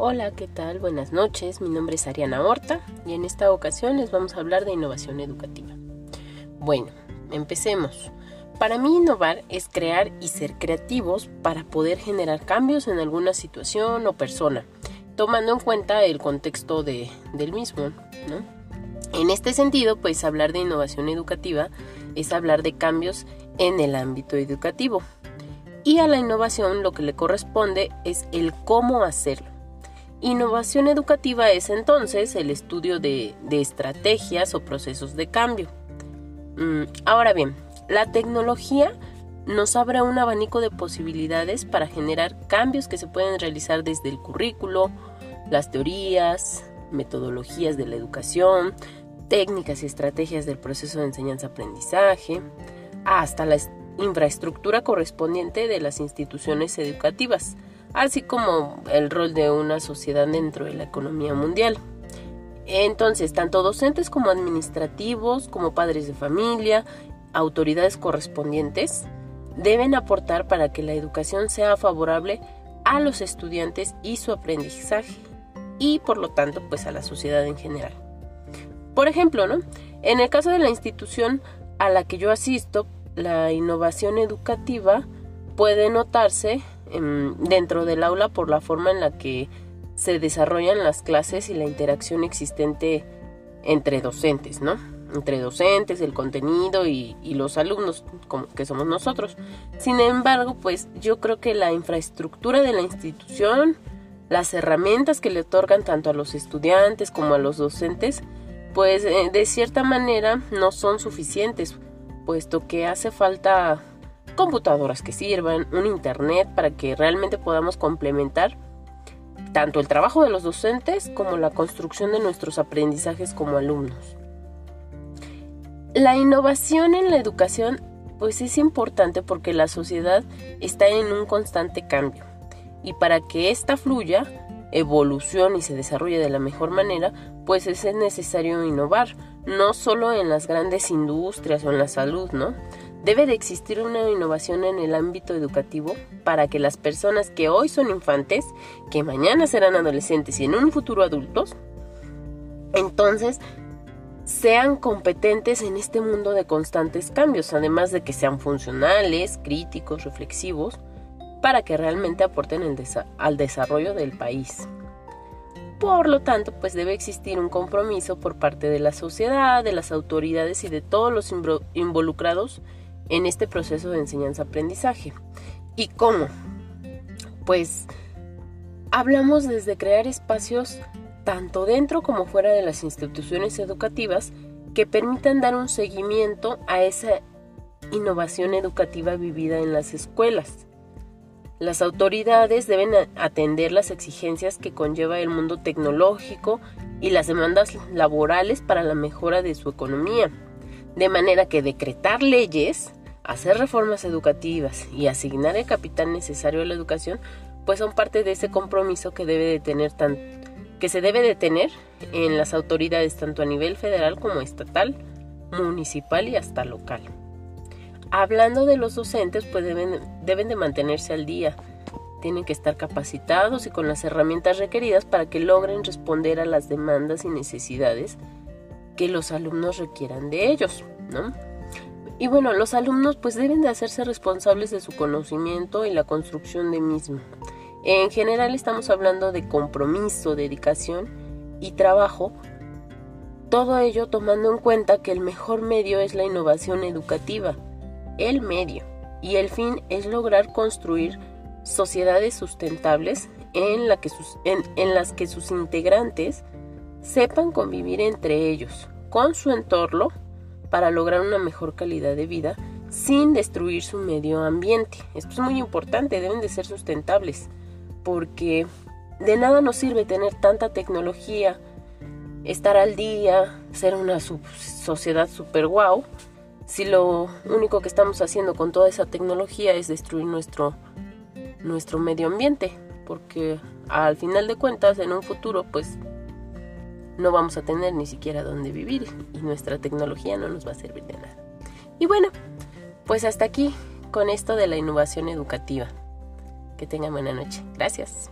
Hola, ¿qué tal? Buenas noches, mi nombre es Ariana Horta y en esta ocasión les vamos a hablar de innovación educativa. Bueno, empecemos. Para mí innovar es crear y ser creativos para poder generar cambios en alguna situación o persona, tomando en cuenta el contexto de, del mismo. En este sentido, pues hablar de innovación educativa es hablar de cambios en el ámbito educativo. Y a la innovación lo que le corresponde es el cómo hacerlo Innovación educativa es entonces el estudio de, estrategias o procesos de cambio. Mm, ahora bien, la tecnología nos abre un abanico de posibilidades para generar cambios que se pueden realizar desde el currículo, las teorías, metodologías de la educación, técnicas y estrategias del proceso de enseñanza-aprendizaje, hasta la infraestructura correspondiente de las instituciones educativas así como el rol de una sociedad dentro de la economía mundial. Entonces, tanto docentes como administrativos, como padres de familia, autoridades correspondientes, deben aportar para que la educación sea favorable a los estudiantes y su aprendizaje, y por lo tanto, pues a la sociedad en general. Por ejemplo, ¿no? En el caso de la institución a la que yo asisto, la innovación educativa puede notarse Em, dentro del aula por la forma en la que se desarrollan las clases y la interacción existente entre docentes, ¿no? Entre docentes, el contenido y, los alumnos, como que somos nosotros. Sin embargo, pues yo creo que la infraestructura de la institución, las herramientas que le otorgan tanto a los estudiantes como a los docentes, pues eh, de cierta manera no son suficientes, puesto que hace falta computadoras que sirvan, un internet para que realmente podamos complementar tanto el trabajo de los docentes como la construcción de nuestros aprendizajes como alumnos. La innovación en la educación pues es importante porque la sociedad está en un constante cambio y para que ésta fluya, evolucione y se desarrolle de la mejor manera, pues es necesario innovar, no solo en las grandes industrias o en la salud, ¿no? Debe de existir una innovación en el ámbito educativo para que las personas que hoy son infantes, que mañana serán adolescentes y en un futuro adultos, entonces sean competentes en este mundo de constantes cambios, además de que sean funcionales, críticos, reflexivos, para que realmente aporten al desarrollo del país. Por lo tanto, pues debe existir un compromiso por parte de la sociedad, de las autoridades y de todos los involucrados en este proceso de enseñanza-aprendizaje. ¿Y cómo? Pues hablamos desde crear espacios tanto dentro como fuera de las instituciones educativas que permitan dar un seguimiento a esa innovación educativa vivida en las escuelas. Las autoridades deben atender las exigencias que conlleva el mundo tecnológico y las demandas laborales para la mejora de su economía, de manera que decretar leyes hacer reformas educativas y asignar el capital necesario a la educación, pues son parte de ese compromiso que debe de tener tan, que se debe de tener en las autoridades tanto a nivel federal como estatal, municipal y hasta local. Hablando de los docentes, pues deben, deben de mantenerse al día, tienen que estar capacitados y con las herramientas requeridas para que logren responder a las demandas y necesidades que los alumnos requieran de ellos, ¿no? Y bueno, los alumnos pues deben de hacerse responsables de su conocimiento y la construcción de mismo. En general estamos hablando de compromiso, dedicación y trabajo, todo ello tomando en cuenta que el mejor medio es la innovación educativa, el medio, y el fin es lograr construir sociedades sustentables en, en las que sus integrantes sepan convivir entre ellos, con su entorno, para lograr una mejor calidad de vida sin destruir su medio ambiente. Esto es muy importante, deben de ser sustentables, porque de nada nos sirve tener tanta tecnología, estar al día, ser una sociedad super wow, si lo único que estamos haciendo con toda esa tecnología es destruir nuestro, nuestro medio ambiente, porque al final de cuentas en un futuro pues no vamos a tener ni siquiera dónde vivir y nuestra tecnología no nos va a servir de nada. Y bueno, pues hasta aquí con esto de la innovación educativa. Que tengan buena noche. Gracias.